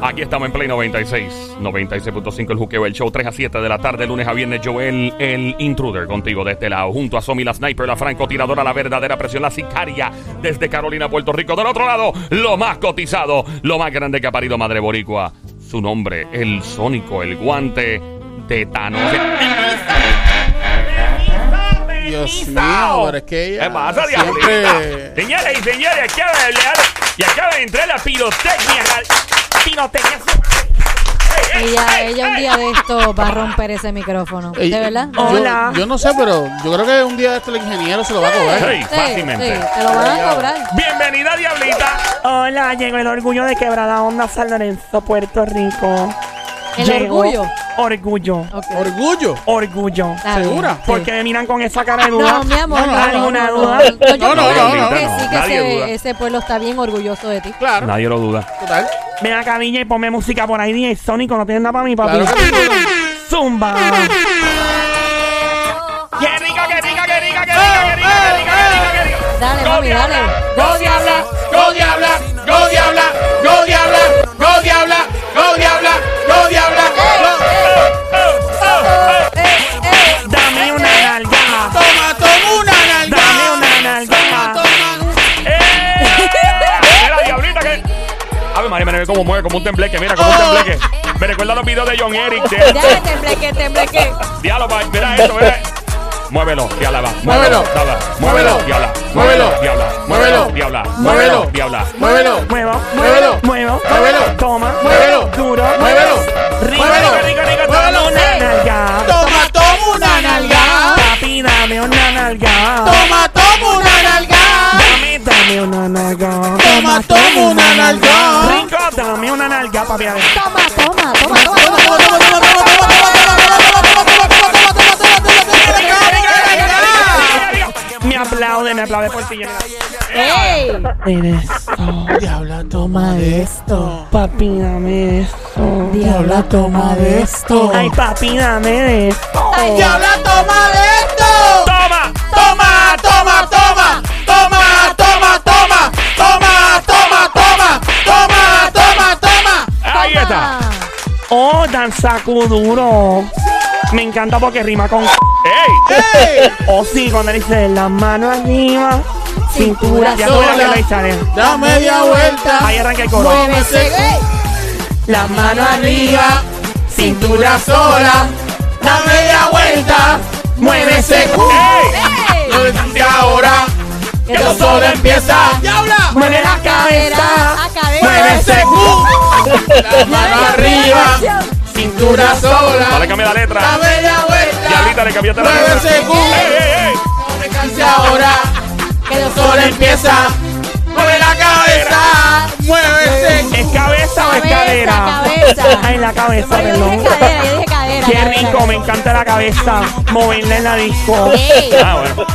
Aquí estamos en Play 96, 96.5 el juqueo, el show 3 a 7 de la tarde, lunes a viernes, Joel, el intruder contigo de este lado, junto a Somi, la sniper, la francotiradora, la verdadera presión, la sicaria, desde Carolina, Puerto Rico, del otro lado, lo más cotizado, lo más grande que ha parido Madre Boricua, su nombre, el sónico, el guante de Thanos. Dios mío, pero es que ella ¿Qué pasa, siempre- diablita? Señores y señores, acaba de hablar y acaba de entrar la pirotecnia. la pirotecnia. Ella, ella un día de esto va a romper ese micrófono. ¿De verdad? yo- Hola. Yo, no sé, pero yo creo que un día este el ingeniero se lo va a cobrar. Sí, Sí, fácilmente. sí, te lo van a cobrar. Bienvenida, Diablita. Hola, llegó el orgullo de Quebrada Onda San Lorenzo, Puerto Rico. El Llegó orgullo. Orgullo. Ok. Orgullo. Orgullo. Está bien, ¿Segura? sí. Porque me miran con esa cara de duda. No, mi amor, No, no, no, no, no, ninguna no, duda. no. Yo No, no, creo no, que no. sí que Nadie ese, duda. ese pueblo está bien orgulloso de ti. Claro. Nadie lo duda. Total. Ven acá, DJ, y ponme música por ahí, DJ Sónico. No tienes nada para mí, papi. Claro que sí. Zumba. ¡Qué rico, qué rico, qué rico, qué rico, qué rico, qué rico, qué rico, qué rico! Dale, Go, mami, dale. Go, Diabla! ¡Go diabla! ¡Go diabla! ¡Go diabla! ¡Go diabla! María, ve cómo mueve, como un tembleque, mira, como un Oh. tembleque. Me recuerda los videos de John Eric. De... Dale, tembleque, tembleque. Diablo, mira esto, mira. Muévelo, diabla, va. Muévelo. diabla, Muévelo. diabla. Muévelo. diabla. Muévelo. diabla. Muévelo. diabla. Muévelo. Muévelo. Muévelo. Toma. Muévelo. ¡Toma, toma una nalga! Rico, dame una nalga, papi. Toma, toma, toma, toma, Toma, toma. toma, toma, toma, toma, toma, toma, toma, toma, toma, toma, toma, toma, toma, toma, toma, toma, Me aplaude, me aplaude por ti. ¡Ey! Eres Diabla, toma de esto. papi, dame eso. Diabla, toma de esto. Ay, papi, dame de eso. Diabla, toma de esto. Oh, danza duro. Me encanta porque rima con. ¡Ey! ¡Ey! Oh, sí, cuando le dice la mano arriba, cintura. Ya tú verás que lo dice, Da media vuelta. Ahí arranca el coro. Muévese. ¡Ey! La mano arriba, cintura sola. Da media vuelta. Muévese. ¡Ey! No desde ahora. Que esto solo empieza. ¡Y la cabeza! A cabeza. ¡Mueve ¡Mano arriba! ¡Cintura sola! Vale, cambia la letra. ¡Dame la vuelta! Diablita, le cambiaste ahora! ¡Que esto solo empieza! Mueve la cabeza. Muévese. ¿Es cabeza o es cadera? cabeza. Ay, la cabeza, Yo perdón. dije cadera, yo dije cadera. Qué cadera, rico, cadera. me encanta la cabeza. Moverla en la disco. ¡Ey! Ah, bueno.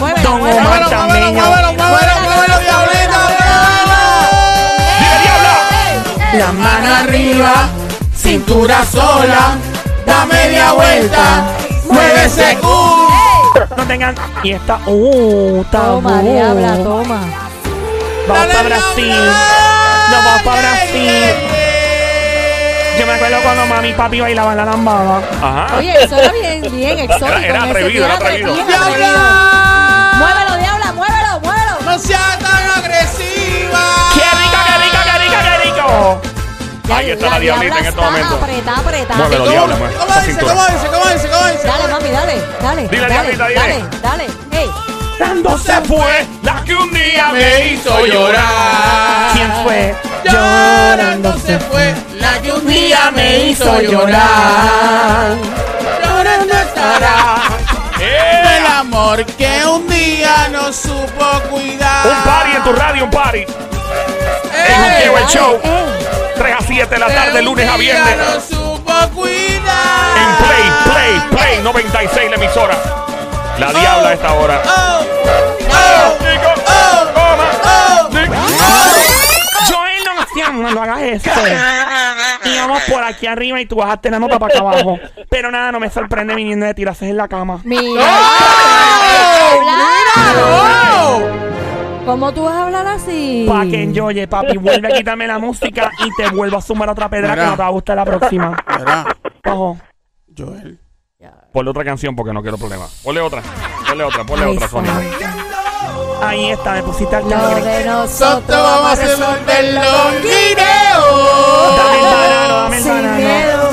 Muévela, Don muévela. Omar Muévelo, Tameño. muévelo, muévelo, muévelo, diablita, ¡Dile, diabla! muévelo. La mano arriba, cintura sola, da media vuelta, muévese. Uh. No tengan. Y esta. Uh. Toma, diabla, toma. Vamos Dale, para Brasil. Nos vamos para Brasil. Yo me acuerdo cuando mami y papi bailaban la lambada. Ajá. Oye, eso era bien, bien exótico. Era- era en ese atrevido, era tiempo, atrevido. bien atrevido. ¡Diabla! Muévelo, diabla, muévelo, muévelo. No sea tan agresiva. ¡Qué rico, qué rico, qué rico, qué rico! Ahí está la diablita en este momento. Apretada, apretada. Muévelo, ¿Cómo, diabla, mueve. cómo dice, cómo dice, cómo dice, cómo dice? Dale, mami, dale, dale. Dile, dale, diablita, dile. dale, dale. Ey, Dando se fue. La que un día Me hizo llorar. ¿Quién fue? Llorando se fue la que un día me hizo llorar. Llorando estará ¡Eh! el amor que un día no supo cuidar. Un party en tu radio, un party. ¡Ey! Es un Diego el show. ey. 3 a 7 de la tarde, un lunes a viernes. no supo cuidar. En Play, Play, Play 96, la emisora. La diabla a esta hora. Oh, oh, oh, oh. Joel, no malo, no hagas eso. Y vamos por aquí arriba y tú bajaste la nota para acá abajo. Pero nada, no me sorprende viniendo de tirarse en la cama. Mira. ¡Oh! ¡Oh! ¿Cómo tú vas a hablar así? Pa' que enjoye, papi. Vuelve a quitarme la música y te vuelvo a sumar otra pedra que no te va a gustar la próxima. Joel. Ponle otra canción porque no quiero problemas. Ponle otra. Ponle otra, ponle otra, Sonia. Ahí está, me pusiste al Lo de Nosotros vamos a resolverlo en Dame el guineo. banano, dame el Sin banano. miedo.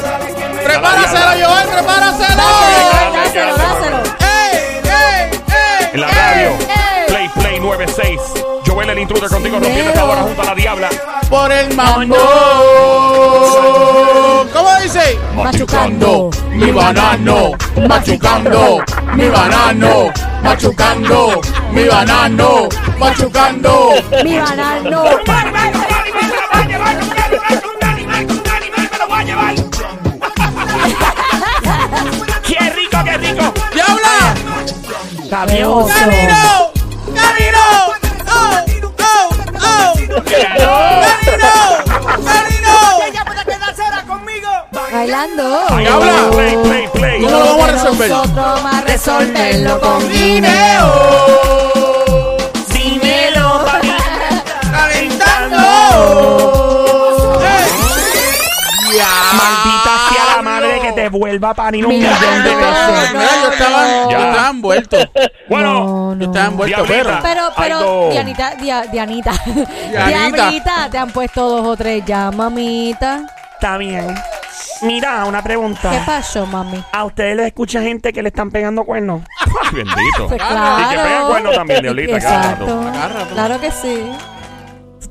Prepáraselo, Joel, prepáraselo. Dáselo, dáselo. ¡Ey, ey, ey! En la radio. Play, Play 96. Joel el intruder contigo rompiendo esta hora junto a la diabla. Por el mambo. ¿Cómo dice? Machucando. mi banano, machucando mi banano, machucando mi banano, machucando. Mi banano. ¡Qué rico, qué rico! ¡Diabla! Sabioso. ¡Camino! ¡Camino! ¡Oh! ¡Oh! ¡Oh! Bailando. Habla. Play, play, play. ¿Cómo lo vamos a resolver? Nosotros vamos a resolverlo con ¡Guineo! Papi. ¡Calentando! ¡Ey! Maldita sea la madre que te vuelva a parir un Mi millón de veces. Mira, yo estaba, yo Ya. estaba envuelto. Bueno, No, Yo estaba envuelto, pero. Pero, pero. Dianita, Dia- Dianita, Dianita. Te han puesto dos o tres ya, mamita. Está bien. Mira, una pregunta. ¿Qué pasó, mami? ¿A ustedes les escucha gente que le están pegando cuernos? bendito. Pues Claro. claro. Y que pega cuernos también, Diablita. Exacto. Cada rato. Claro que sí.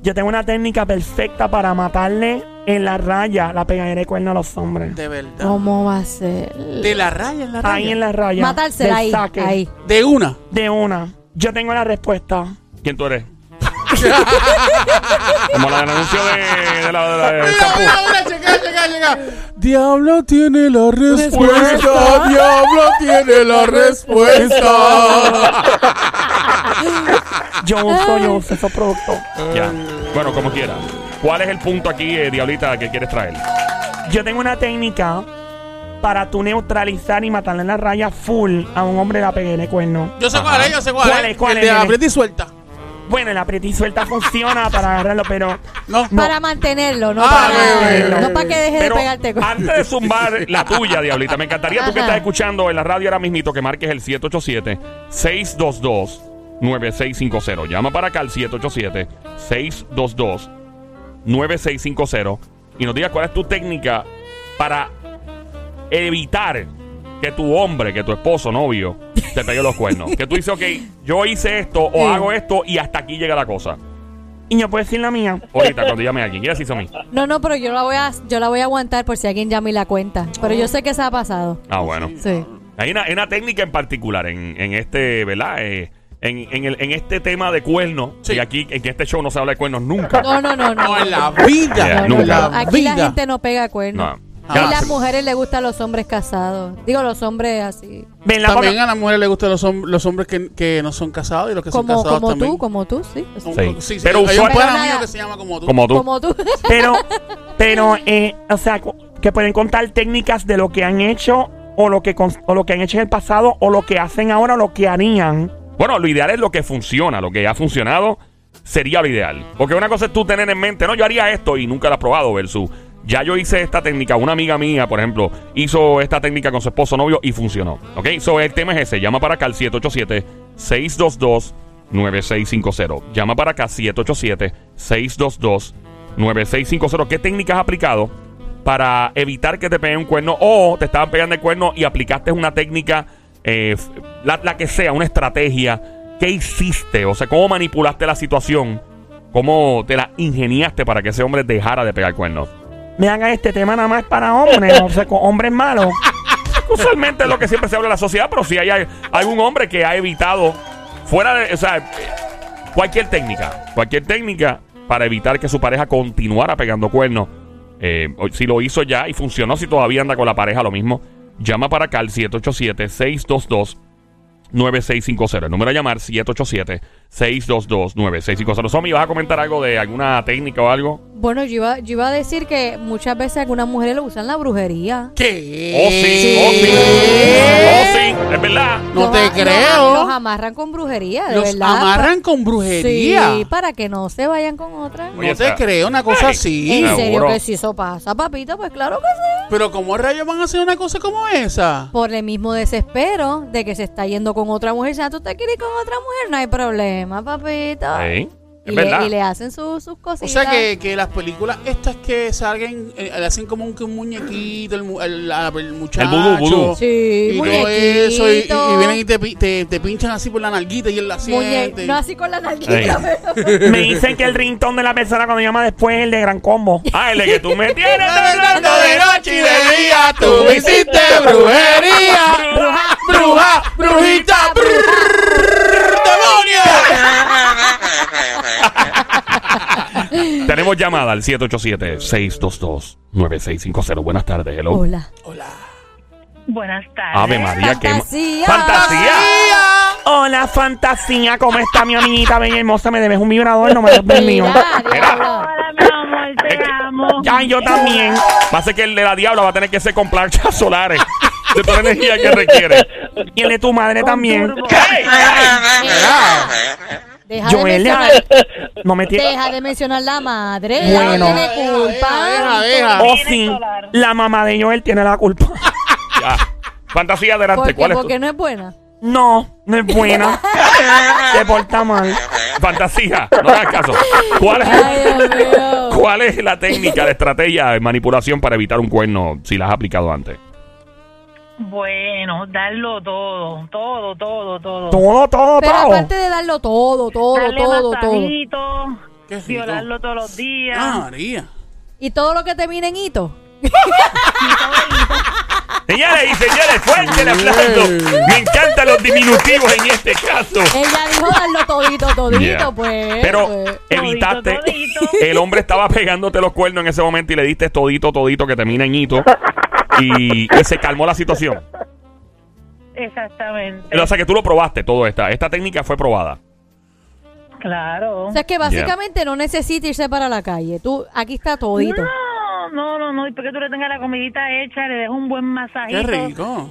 Yo tengo una técnica perfecta para matarle en la raya la pegadera de cuerno a los hombres. De verdad. ¿Cómo va a ser? De la raya en la raya. Ahí en la raya. Matársela del ahí, saque, ahí. De una. De una. Yo tengo la respuesta. ¿Quién tú eres? Como la del anuncio de, de la, de la- del Mira, champú. Checa, checa. Diablo tiene la respuesta. Diablo tiene la respuesta. Yo uso, yo uso esos productos. Ya. Bueno, como quiera. ¿Cuál es el punto aquí, eh, Diablita, que quieres traer? Yo tengo una técnica para tú neutralizar y matarle en la raya full a un hombre de la cuerno. Yo sé Ajá. cuál es, yo sé cuál, ¿Cuál es. es, cuál el es, de nene? aprieta y suelta. Bueno, el aprieta y suelta funciona para agarrarlo, pero No. No. Para mantenerlo, no Ah, para, bebé, bebé, no para que deje Pero de pegarte con... antes de zumbar la tuya, Diablita, me encantaría tú que Ajá. estás escuchando en la radio ahora mismito que marques el 787-622-9650. Llama para acá al 787-622-9650 y nos digas cuál es tu técnica para evitar que tu hombre, que tu esposo, novio, te pegue los cuernos. Que tú dices, ok, yo hice esto o hago esto y hasta aquí llega la cosa. y yo puedo decir la mía. Ahorita, cuando llame a alguien. ¿Qué hizo a mí? No, no, pero yo la voy a, yo la voy a aguantar por si alguien llama y la cuenta. Pero yo sé que se ha pasado. Ah, bueno. Sí. Hay una, hay una técnica en particular en, en este, ¿verdad? Eh, en, en, el- en este tema de cuernos. Sí. Y aquí, en este show no se habla de cuernos nunca. No, no, no, no. No, en la vida. Yeah, No, nunca. no, Aquí la vida. gente no pega cuernos. No. Y Ya, las mujeres les gustan los hombres casados. Digo, los hombres así. Ven la También a las mujeres les gustan los, hom- los hombres que, que no son casados y los que son casados como también. tú, como tú, sí. Como- Sí. sí, sí. Pero Hay un que se llama como tú. Como tú. Como tú. Pero, pero, eh, o sea, que pueden contar técnicas de lo que han hecho o lo que, o lo que han hecho en el pasado o lo que hacen ahora o lo que harían. Bueno, lo ideal es lo que funciona. Lo que ha funcionado sería lo ideal. Porque una cosa es tú tener en mente, no, yo haría esto y nunca lo has probado, versus. Ya yo hice esta técnica. Una amiga mía, por ejemplo, hizo esta técnica con su esposo novio y funcionó. ¿Ok? So, el tema es ese. Llama para acá al 787-622-9650. Llama para acá 787-622-9650. ¿Qué técnicas has aplicado para evitar que te peguen un cuerno o te estaban pegando el cuerno y aplicaste una técnica, eh, la que sea, una estrategia? ¿Qué hiciste? O sea, ¿cómo manipulaste la situación? ¿Cómo te la ingeniaste para que ese hombre dejara de pegar cuernos? Me hagan este tema nada más para hombres, o sea, con hombres malos. Usualmente es lo que siempre se habla en la sociedad, pero si hay, algún hombre que ha evitado, fuera de, o sea, cualquier técnica, cualquier técnica para evitar que su pareja continuara pegando cuernos. Eh, si lo hizo ya y funcionó, si todavía anda con la pareja, lo mismo. Llama para acá al 787-622-9650. El número a llamar 787-622-9650. Somi, ¿vas a comentar algo de alguna técnica o algo? Bueno, yo iba, yo iba a decir que muchas veces algunas mujeres lo usan la brujería. ¿Qué? Oh, sí, oh, sí. Oh, sí, es verdad. No Los te a- creo. Los, amarran con brujería, de Los verdad. amarran con brujería. Sí, para que no se vayan con otra. Oye, No te está- creo una cosa Ay. así. En Seguro. serio que si eso pasa, papito, pues claro que sí. Pero ¿cómo rayos van a hacer una cosa como esa? Por el mismo desespero de que se está yendo con otra mujer. Si tú te quieres ir con otra mujer, no hay problema, papito. Sí, es Y le, verdad. y le hacen su- sus O cositas. sea que, que las películas estas que salgan, eh, le hacen como un, que un muñequito, el, mu- el- la- el muchacho. vudú, vudú. Sí, y todo eso, y, y- y muñequito. vienen y te, pi- te, te pinchan así por la nalguita y él la Muñe- siente. no así con la nalguita, pero- Me dicen que el ringtone de la persona cuando llama después es el de Gran Combo. Ah, el de que tú me tienes Hablando de noche y de día, tú me hiciste brujería. Bruja, bruja, brujita, Tenemos llamada al 787-622-9650. Buenas tardes, hello. Hola. Hola. Buenas tardes. Ave María, qué Fantasía. fantasía. Hola, fantasía, ¿cómo está mi amiguita bella y hermosa? Me debes un vibrador, no me des el mío. Mira. Hola, mi amor, te amo. Ya, yo también. Va a ser que el de la diabla va a tener que ser con planchas solares. De toda la energía que requiere. Y el de tu madre también. Deja de, mencionar, no me tiene. deja de mencionar la madre. Bueno. Tiene culpa. deja, deja. Oh, solar. La mamá de Joel tiene la culpa. Ya. Fantasía adelante. ¿Por qué? ¿Cuál es tu- Porque no es buena. No, no es buena. Se porta mal. Fantasía. No hagas caso. ¿Cuál es, Ay, Dios mío. ¿Cuál es la técnica, la estrategia de manipulación para evitar un cuerno si la has aplicado antes? Bueno, darlo todo, todo, todo, todo. Todo, todo, Pero todo. aparte de darlo todo, todo, Darle todo, todo. Qué rico. violarlo todos los días. Ah, María. Y todo lo que termine en hito. Señores y señores, fuerte el aplauso. Me encantan los diminutivos en este caso. Ella dijo darlo todito, todito, Yeah. pues. Pero pues. evitaste. todito. El hombre estaba pegándote los cuernos en ese momento y le diste todito, todito que termina en hito. Y, y se calmó la situación. Exactamente. O sea que tú lo probaste todo esta. Esta técnica fue probada. Claro. O sea, es que básicamente no necesita irse para la calle. Tú, aquí está todito. No, no, no, no. Y porque tú le tengas la comidita hecha, le dejas un buen masajito. Qué rico.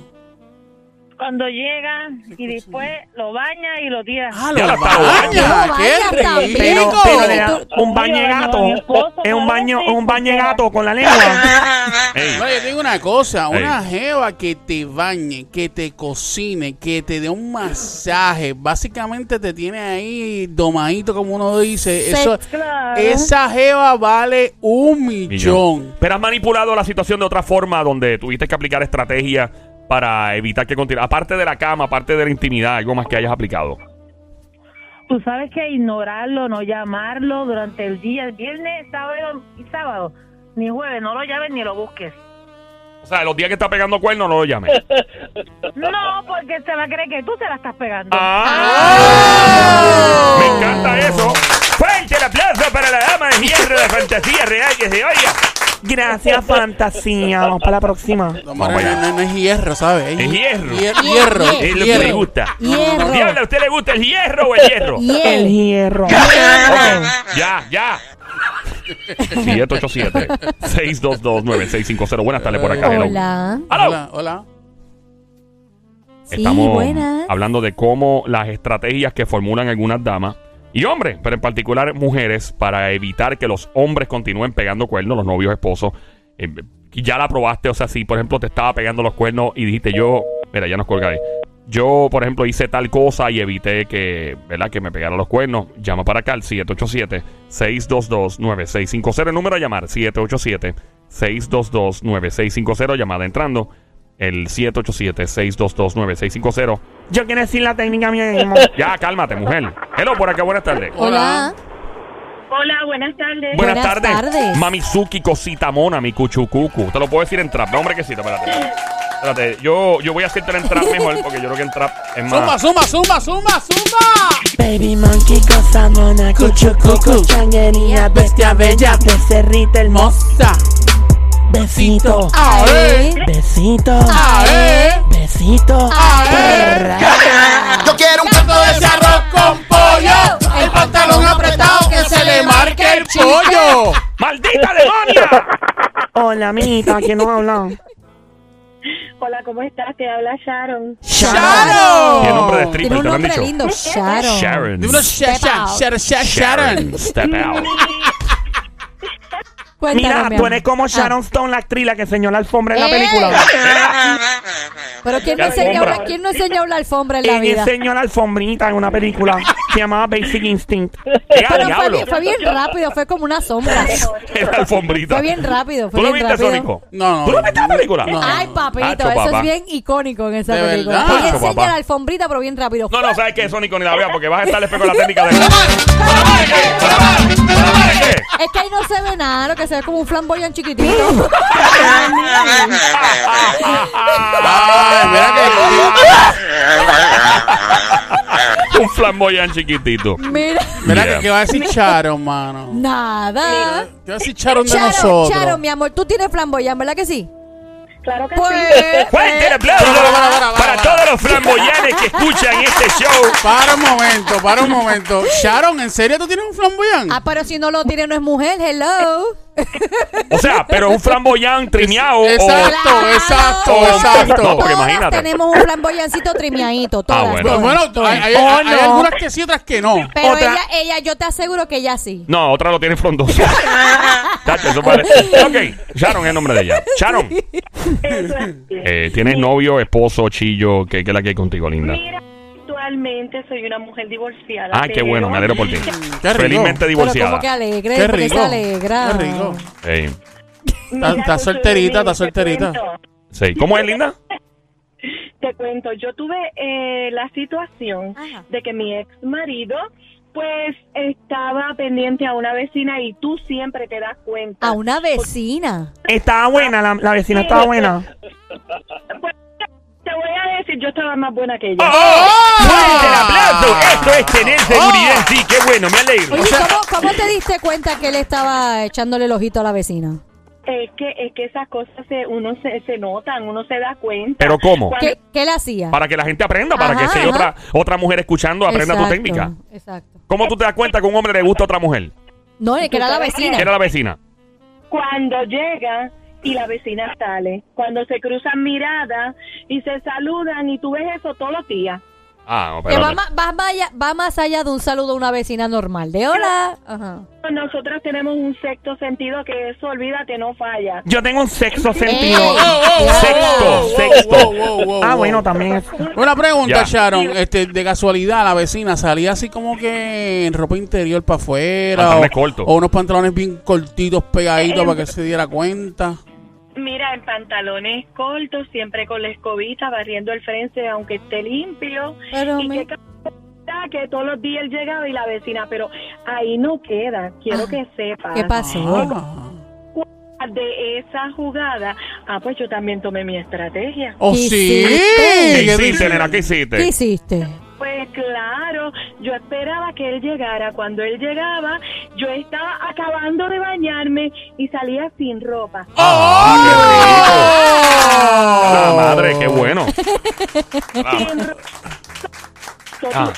Cuando llega y después lo baña y lo tira. Ah, lo baña. Qué rico. Pero, pero le da Tú- un baño de gato. Mi esposo, Es un baño, un baño de porque- gato con la lengua. No, yo te digo una cosa, una jeva que te bañe, que te cocine, que te dé un masaje, básicamente te tiene ahí domadito como uno dice, eso, esa jeva vale un millón. millón. Pero has manipulado la situación de otra forma donde tuviste que aplicar estrategia para evitar que continúe. Aparte de la cama, aparte de la intimidad, algo más que hayas aplicado. Tú sabes que ignorarlo, no llamarlo durante el día, viernes, sábado y sábado, ni jueves, no lo llames ni lo busques. O sea, los días que está pegando cuernos no lo llames. No, porque se va a creer que tú se la estás pegando. ¡Ah! Me encanta eso. Fuerte el aplauso para la dama de hierro de fantasía real que se oiga. Gracias, fantasía. Vamos para la próxima. No, Vamos María, allá. no, no es hierro, ¿sabes? Es hierro. Hier- Hier- hierro. hier- Es lo que hierro. le gusta. Hierro. Diablo, ¿a usted le gusta el hierro o el hierro? El hierro. Ok, ya, ya. 787-622-9650. Buenas tardes por acá. hello. Hola. Hello. Hola, hola. Sí, Estamos buenas. hablando de cómo las estrategias que formulan algunas damas y hombres, pero en particular mujeres, para evitar que los hombres continúen pegando cuernos, los novios, esposos. eh, ya la probaste, o sea, si por ejemplo te estaba pegando los cuernos y dijiste yo, mira, ya nos colga ahí. Yo, por ejemplo, hice tal cosa y evité que, ¿verdad? Que me pegara los cuernos. Llama para acá al 787-622-9650. El número a llamar, 787-622-9650. Llamada entrando. El 787-622-9650. Yo quiero decir la técnica mía mismo. Ya, cálmate, mujer. Hello, por acá, buenas tardes. Hola. Hola, buenas tardes. Buenas, Buenas tardes. tardes. Mamizuki, cosita mona, mi cuchucucu. Te lo puedo decir en trap. No, hombre, que sí, espérate. Espérate, yo, yo voy a hacerte en trap mejor porque yo creo que en trap es más. zumba, zumba, zumba, zumba. Baby monkey, cosa mona, cuchu, cucu, changuería, bestia bella, becerrita hermosa. Besito, Ae, besito, ae, besito. ae. Yo quiero un Canto de ese arroz con pollo, el pantalón apretado que se le marque el pollo. ¡Maldita demonia! Hola, amiguita, ¿quién nos habla? Hola, ¿cómo estás? Te habla Sharon. ¡Sharon! ¿Qué nombre de Tiene stripper un te lo han nombre dicho? lindo, Sharon. Sharon. Step out. Sharon. Step out. Mira, mi tú amor. eres como Ah, Sharon Stone, la actriz, la que enseñó la alfombra en la ¡Eh! película. Pero ¿quién ¿Qué no, enseñó alfombra? la, ¿quién no enseñó la alfombra en la Ella vida? enseñó la alfombrita en una película. Se llamaba Basic Instinct. ¿Qué Pero fue diablo? bien, fue bien rápido, fue como una sombra. Era alfombrita. Fue bien rápido, fue ¿Tú lo bien viste, rápido. Sónico? No, no. ¿Tú lo viste en la película? No. Ay, papito, Hacho, eso papá. es bien icónico en esa ¿De película. verdad? Hacho, enseña papá. la alfombrita, pero bien rápido. No, no, ¿sabes qué, Sónico? Ni la vea porque vas a estar después con la técnica de... ¿Para qué? ¿Para qué? Es que ahí no se ve nada, lo que se ve como un flamboyán chiquitito. Ay, mira Un flamboyán chiquitito. Mira. Mira Yeah. que, ¿qué va a decir Sharon, mano? nada. ¿Qué va a decir Sharon de Charo, nosotros? Charo, mi amor, tú tienes flamboyán, ¿verdad que sí? Claro que Pues, Fuerte el aplauso Para, para, para, para para. todos los flamboyanes que escuchan este show. Para un momento, para un momento. Sharon, ¿en serio tú tienes un flamboyán? Ah, pero si no lo tiene, no es mujer, hello. O sea, pero es un flamboyán trimeado. Exacto, exacto, Oh, exacto. no, porque Todas imagínate. tenemos un flamboyancito trimeadito, todas. bueno. todas, Bueno, todas. hay, hay- Oh, hay no. algunas que sí, otras que no. Pero Otra- ella, ella, yo te aseguro que ella sí. No, otra lo tiene frondoso. Tacho, eso parece. Ok, Sharon es el nombre de ella. Sharon, eh, ¿tienes novio, esposo, chillo? ¿Qué, qué es la que hay contigo, linda? Mira, actualmente soy una mujer divorciada. Ah, qué bueno, me alegro por ti. Qué rico. Felizmente Pero divorciada. como que alegre, Qué porque rico. se alegra. Qué rico. Ey, Mira, Está- está Josué, solterita, mira, está te solterita. cuento, sí. ¿Cómo es, linda? Te cuento, yo tuve eh, la situación Ajá. de que mi ex marido pues estaba pendiente a una vecina y tú siempre te das cuenta. A una vecina. Estaba buena, la, la vecina estaba buena. Decir, yo estaba más buena que ella. ¡Oh! ¡Fuerte el aplauso! Esto es tener seguridad en sí. ¡Qué bueno! Me alegro. Oye, ¿cómo, ¿cómo te diste cuenta que él estaba echándole el ojito a la vecina? Es que es que esas cosas se, uno se, se notan, uno se da cuenta. ¿Pero cómo? Cuando- ¿Qué, qué le hacía? Para que la gente aprenda, para que Ajá, si hay otra, otra mujer escuchando, aprenda tu técnica. Exacto. ¿Cómo tú te das cuenta que a un hombre le gusta a otra mujer? No, es que era la vecina. ¿Quién era la vecina? cuando llega y la vecina sale, cuando se cruzan miradas y se saludan y tú ves eso todos los días. Ah, no, Que va, más allá, va más allá de un saludo a una vecina normal. De hola. Ajá. Nosotros tenemos un sexto sentido que eso, olvídate, no falla. Yo tengo un sexo sentido. Sexto, sexto. wow, wow, wow, Ah, bueno, también es. Una pregunta, Ya. Sharon. Este, de casualidad, la vecina salía así como que en ropa interior para afuera. Pantalones o, o unos pantalones bien cortitos, pegaditos para que se diera cuenta. Mira, en pantalones cortos, siempre con la escobita, barriendo el frente aunque esté limpio. Pero y me- que, que todos los días él llegaba y la vecina, pero ahí no queda, quiero Ah, que sepas. ¿Qué pasó? De esa jugada, ah, pues yo también tomé mi estrategia. ¿Oh, ¿Qué sí? hiciste? ¿Qué ¿Qué hiciste, nena? ¿Qué hiciste? ¿Qué hiciste? Pues claro, yo esperaba que él llegara. Cuando él llegaba, yo estaba acabando de bañarme y salía sin ropa. ¡Ah, qué rico! ¡Oh! La madre, qué bueno. Ah. Sin ropa. Ah.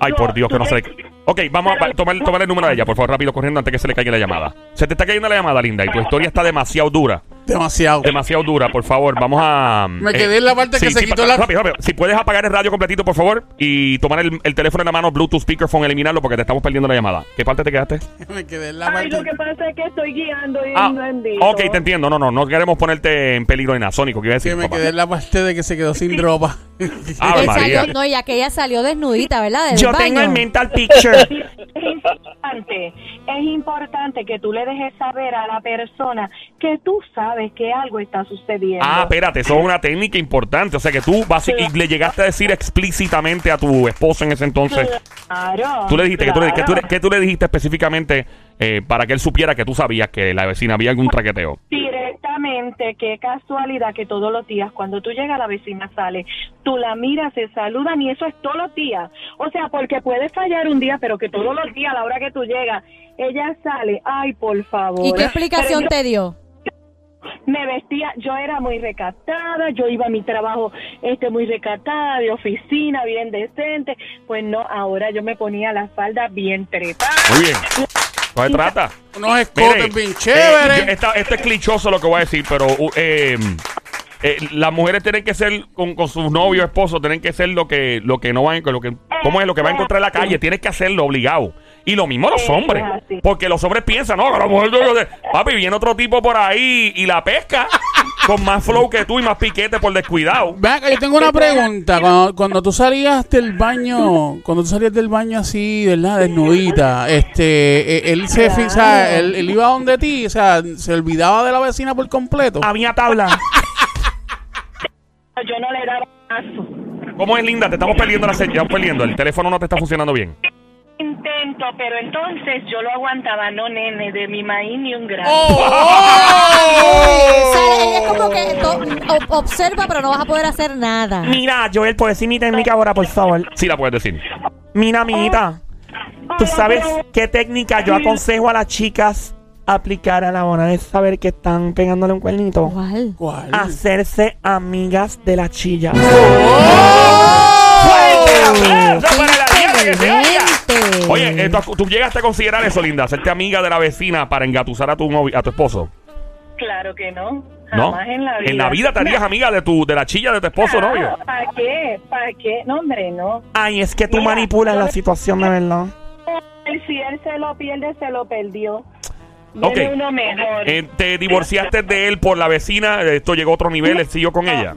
Ay, por Dios, que no se le... Ok, vamos a tomar, tomar el número de ella, por favor, rápido, corriendo, antes que se le caiga la llamada. Se te está cayendo la llamada, linda, y tu historia está demasiado dura. Demasiado. Demasiado dura, por favor, vamos a... Me quedé en la parte que se quitó pa- la- Rápido, rápido. Si puedes apagar el radio completito, por favor, y tomar el, el teléfono en la mano, Bluetooth, speakerphone, eliminarlo, porque te estamos perdiendo la llamada. ¿Qué parte te quedaste? Me quedé en la Ay, lo parte. que pasa es que estoy guiando y Ah, no entiendo. ok, te entiendo. No, no, no queremos ponerte en peligro ni nada. Sónico, ¿qué iba a decir, Que me papá? quedé en la parte de que se quedó sin ropa. Ave Que María. salió- no, ya que ella salió desnudita, ¿verdad? Del Yo baño. tengo el mental picture. Es importante, es importante que tú le dejes saber a la persona que tú sabes que algo está sucediendo. Ah, espérate, eso es una técnica importante. O sea, que tú basi- y le llegaste a decir explícitamente a tu esposo en ese entonces. Claro. Tú le dijiste, que tú le, que tú le- claro. que tú le dijiste específicamente eh, para que él supiera que tú sabías que la vecina había algún traqueteo. Directamente, qué casualidad que todos los días cuando tú llegas la vecina sale, tú la miras, se saludan y eso es todos los días. O sea, porque puede fallar un día, pero que todos los días a la hora que tú llegas, ella sale, ay, por favor. ¿Y qué explicación yo te dio? Me vestía, yo era muy recatada, yo iba a mi trabajo este muy recatada, de oficina, bien decente. Pues no, ahora yo me ponía la falda bien trepada. Muy bien. No se trata. Unos escotes Mire, bien eh, chéveres. esta- esto es clichoso lo que voy a decir, pero uh, eh, eh, las mujeres tienen que ser con, con sus novios, esposos, tienen que ser lo que, lo que no van, lo que, ¿cómo es? Lo que va a encontrar en la calle, tienes que hacerlo obligado. Y lo mismo los Es hombres, porque los hombres piensan, no, que la mujer debe de- papi, viene otro tipo por ahí y la pesca con más flow que tú y más piquete por descuidado. Ven acá, yo tengo una pregunta. Cuando, cuando tú salías del baño, cuando tú salías del baño así, ¿verdad? Desnudita, este, eh, él se fija, él, él iba donde ti, o sea, se olvidaba de la vecina por completo. Había tabla. Yo no le daba caso. ¿Cómo es linda? Te estamos perdiendo la señal, estamos perdiendo. El teléfono no te está funcionando bien. Intento, pero entonces yo lo aguantaba, no nene, de mi maíz ni un gramo. O sea, ella es como que to- ob- observa, pero no vas a poder hacer nada. Mira, Joel, ¿puedes decir mi técnica ahora, por favor? Sí la puedes decir. Mira, amiguita. ¿Tú sabes qué técnica yo aconsejo a las chicas aplicar a la hora de saber que están pegándole un cuernito? ¿Cuál? ¿Cuál? Hacerse amigas de la chilla. ¡Fuerte aplauso para la diabla que se oiga! Oye, eh, ¿tú, tú llegaste a considerar eso, Linda, hacerte amiga de la vecina para engatusar a tu novio, a tu esposo. Claro que no. ¿No? Jamás en la vida. En la vida te harías amiga de tu, de la chilla de tu esposo, novio. ¿Para qué? ¿Para qué? No, hombre, no. Ay, es que tú Mira, manipulas la situación de verdad. Si él se lo pierde, se lo perdió. Ok. Viene uno mejor. Eh, te divorciaste de él por la vecina, esto llegó a otro nivel, él siguió con ella.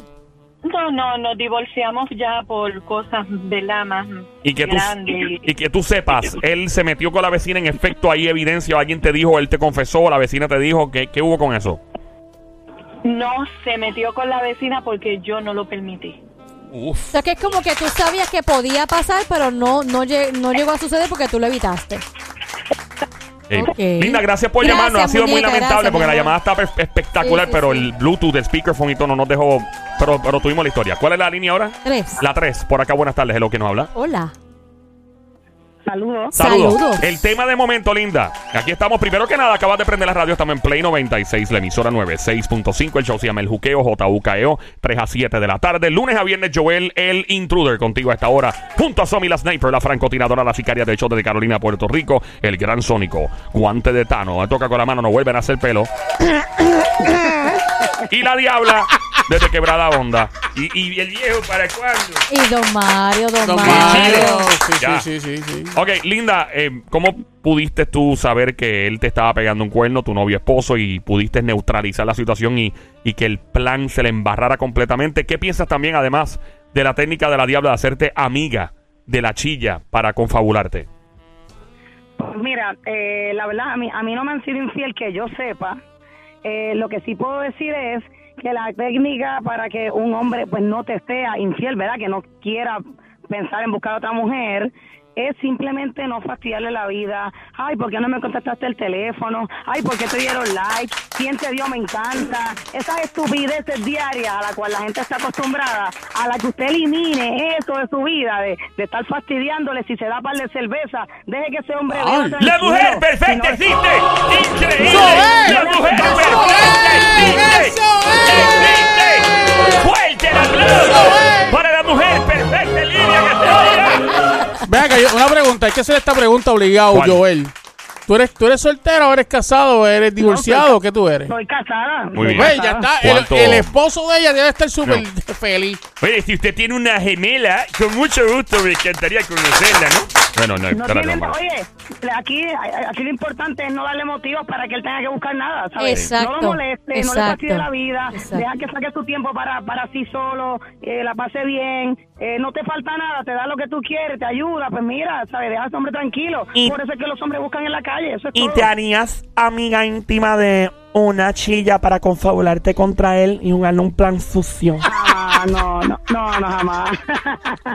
No, no, nos divorciamos ya por cosas de la más Y que, tú, grandes. y que tú sepas, él se metió con la vecina, en efecto, hay evidencia, alguien te dijo, él te confesó, la vecina te dijo, ¿qué, qué hubo con eso? No se metió con la vecina porque yo no lo permití. O sea, que es como que tú sabías que podía pasar, pero no, no, no llegó a suceder porque tú lo evitaste. Eh, Ok. Linda, gracias por Gracias, llamarnos. Ha sido muy muñeca, lamentable gracias, porque la llamada está pe- espectacular, Sí, sí, pero sí. el Bluetooth, el speakerphone y todo no nos dejó. Pero, pero tuvimos la historia. ¿Cuál es la línea ahora? Tres. La 3. Por acá, buenas tardes. Hello, ¿quién nos habla? Hola. Saludos. Saludos. El tema de momento, Linda. Aquí estamos. Primero que nada, acabas de prender la radio. Estamos en Play 96, la emisora 96.5. El show se llama El Juqueo, JUKEO, 3 a 7 de la tarde. Lunes a viernes, Joel, el intruder, contigo a esta hora. Junto a Somi, la sniper, la francotiradora, la sicaria del show de Carolina, Puerto Rico. El gran sónico, guante de Tano. Me toca con la mano, no vuelven a hacer pelo. y la diabla, desde quebrada onda. Y, y el viejo, ¿para cuándo? Y don Mario, don, Don Mario. Mario. Sí, Ya. sí, sí, sí, sí. Ok, Linda, eh, ¿cómo pudiste tú saber que él te estaba pegando un cuerno, tu novio esposo, y pudiste neutralizar la situación y, y que el plan se le embarrara completamente? ¿Qué piensas también, además, de la técnica de la diabla de hacerte amiga de la chilla para confabularte? Pues Mira, eh, la verdad, a mí, a mí no me han sido infiel que yo sepa. Eh, lo que sí puedo decir es que la técnica para que un hombre pues no te sea infiel, ¿verdad? Que no quiera pensar en buscar a otra mujer, es simplemente no fastidiarle la vida. Ay, ¿por qué no me contestaste el teléfono? Ay, ¿por qué te dieron like? ¿Quién te dio me encanta? Esas estupideces diarias a las cuales la gente está acostumbrada, a la que usted elimine eso de su vida, de, de estar fastidiándole si se da par de cerveza, deje que ese hombre Ay. ¡La mujer perfecta Si no- existe! ¡Increíble! ¡La mujer ¡Eso perfecta es! existe! ¡Eso ¡Existe! ¡Fuerte para la mujer perfecta en línea que se oiga! Ven acá, yo- una pregunta. Hay que hacer esta pregunta obligado, ¿Cuál? Joel. ¿Tú eres, ¿Tú eres soltero o eres casado o eres divorciado? ¿Qué tú eres? Soy casada. Muy soy bien. Pues ya está. El, esposo de ella debe estar súper No. feliz. Oye, si usted tiene una gemela, con mucho gusto me encantaría conocerla, ¿no? Bueno, no, No oye, aquí, aquí lo importante es no darle motivos para que él tenga que buscar nada, ¿sabes? Exacto, No lo moleste, no le fastidie la vida, exacto. deja que saque su tiempo para, para sí solo, eh, la pase bien, eh, no te falta nada, te da lo que tú quieres, te ayuda, pues mira, ¿sabes? Deja a ese hombre tranquilo. Y- Por eso es que los hombres buscan en la calle, eso es ¿Y todo. te harías amiga íntima de una chilla para confabularte contra él y jugarle un plan sucio? Ah, no, no, no, no, jamás.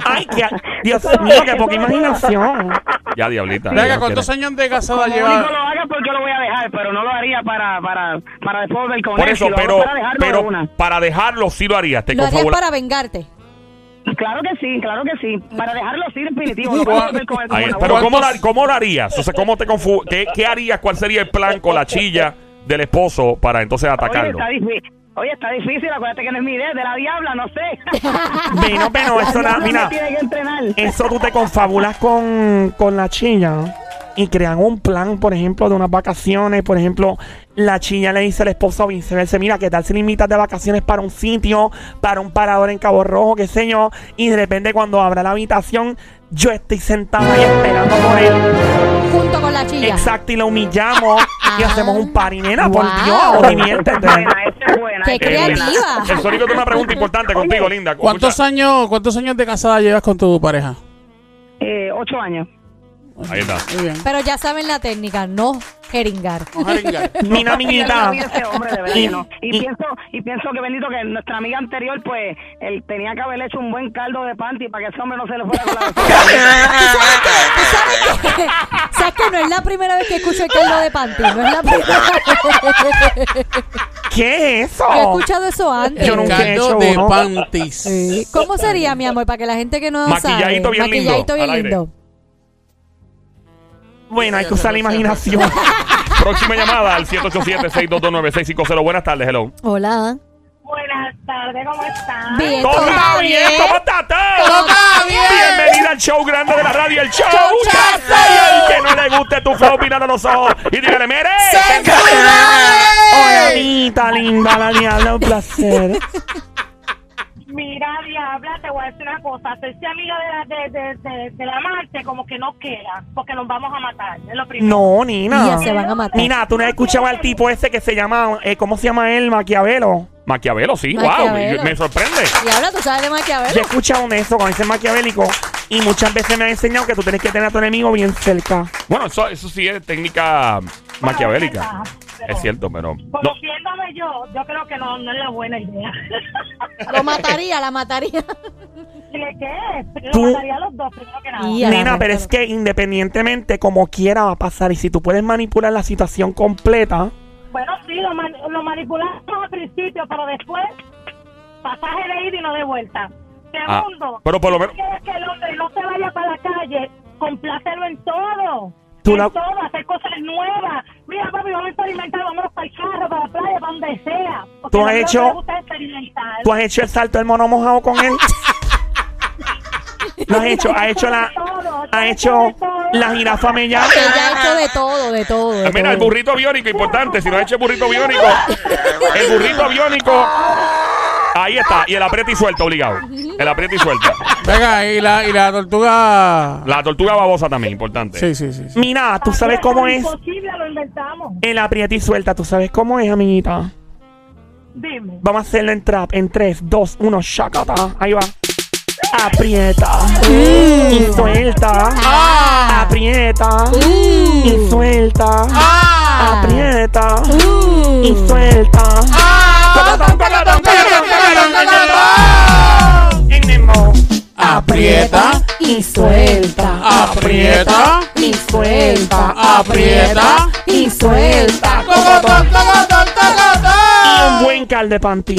Ay, qué, Dios mío, qué poca imaginación. Ya, diablita. Ven acá, ya ¿cuántos años de casada lleva? lo haga porque lo voy a dejar, pero no lo haría para, para, para después ver con Por él. eso, pero, para dejarlo de pero una. para dejarlo sí lo harías. Te Lo harías para vengarte. Claro que sí, claro que sí. Para dejarlo así definitivo. No pero. ¿cómo, lo- ¿cómo lo harías? O sea, ¿cómo te confu qué, qué harías? ¿Cuál sería el plan con la chilla del esposo para entonces Oye, atacarlo? está difícil. Oye, está difícil. Acuérdate que no es mi idea, de la diabla, no sé. Vino, pero eso La mira, me tiene que entrenar. eso tú te confabulas con, con la chilla. Y crean un plan, por ejemplo, de unas vacaciones. Por ejemplo, la chilla le dice al esposo o viceversa, mira, ¿qué tal si le invitas de vacaciones para un sitio, para un parador en Cabo Rojo, qué sé yo? Y de repente cuando abra la habitación, yo estoy sentada ahí esperando por él. Junto con la chilla. Exacto, y lo humillamos y hacemos un party, nena, por Wow. Dios, diviértete. Buena, esa es buena. Qué creativa. El Sónico tiene una pregunta importante contigo, linda. ¿Cuántos Escucha. años, ¿Cuántos años de casada llevas con tu pareja? Eh, ocho años. Ahí está. Muy bien. Pero ya saben la técnica, no jeringar. Vamos a jeringar. Mina, Yo amiguita. no vi ese hombre, de verdad que no. Y, Y- pienso, y pienso que bendito que nuestra amiga anterior, pues, él tenía que haber hecho un buen caldo de panty para que ese hombre no se le fuera con la ¿Sabes que no es la primera vez que escucho el caldo de panty? No es la primera vez. ¿Qué es eso? Yo he escuchado eso antes. Yo nunca he Caldo hecho de uno. panties. Sí. ¿Cómo sería, mi amor, para que la gente que no Maquilladito sabe? bien lindo, Maquilladito bien al aire. lindo. Bueno, hay que usar la imaginación. Próxima llamada al 787-622-9650. Buenas tardes, hello. Hola. Buenas tardes, ¿cómo están? Bien, ¿Todo está bien? ¿Cómo está todo? ¡Todo está bien! Bienvenida al show grande de la radio, el show. Showchazo. Y el que no le guste tu flow, a los ojos y dígale, mire. Hola, amiguita linda, la diabla, un placer. Mira, Diabla, te voy a decir una cosa. Hacerse amiga de la, de, de, de, de la Marte como que no queda, porque nos vamos a matar. Es lo primero. No, Nina. Ya se van a matar. Nina, tú no has escuchado al tipo ese que se llama, eh, ¿cómo se llama él? Maquiavelo. Maquiavelo, sí, Maquiavelo. wow, me sorprende. Y ahora tú sabes de Yo he Maquiavelo. escuchado de eso cuando dice maquiavélico y muchas veces me han enseñado que tú tienes que tener a tu enemigo bien cerca. Bueno, eso, eso sí es técnica maquiavélica. Es cierto, pero. no. Conociéndome yo, yo creo que no, no es la buena idea. Lo mataría, la mataría. ¿Qué? ¿Qué? Lo Tú- mataría a los dos, primero que nada. Nina, no, pero es que independientemente como quiera va a pasar y si tú puedes manipular la situación completa, Bueno, sí, lo, man- lo manipulamos al principio, pero después pasaje de ida y no de vuelta. Ah, Segundo, pero por lo si menos- quieres que el hombre no se vaya para la calle, complácelo en todo. Tú la- todo, hacer cosas nuevas. Mira, papi, vamos a experimentar, vámonos para el carro, para la playa, para donde sea. Porque ¿Tú has hecho- tú has hecho el salto del mono mojado con él. Lo has hecho, ha hecho la, ha hecho la jirafa mellada. Ella ha hecho de todo, de todo. de Mira, el todo. burrito biónico, importante. Si no eche burrito biónico, el burrito biónico. Ahí está. Y el aprieta y suelta, obligado. El aprieta y suelta. Venga, y la, y la tortuga. La tortuga babosa también, importante. Sí, sí, sí. sí. Mira, tú sabes cómo es Imposible, lo inventamos. el aprieta y suelta. Tú sabes cómo es, amiguita. Dime. Vamos a hacerlo en trap. En 3, 2, 1, shakata. Ahí va. Aprieta. Y suelta. Aprieta. Y suelta. Aprieta. Y suelta. Tocatón, tocatón, tocatón, tocatón. En Nemo. Aprieta Y suelta. Aprieta. Y suelta. Aprieta. Y suelta. Y un buen cal de panty.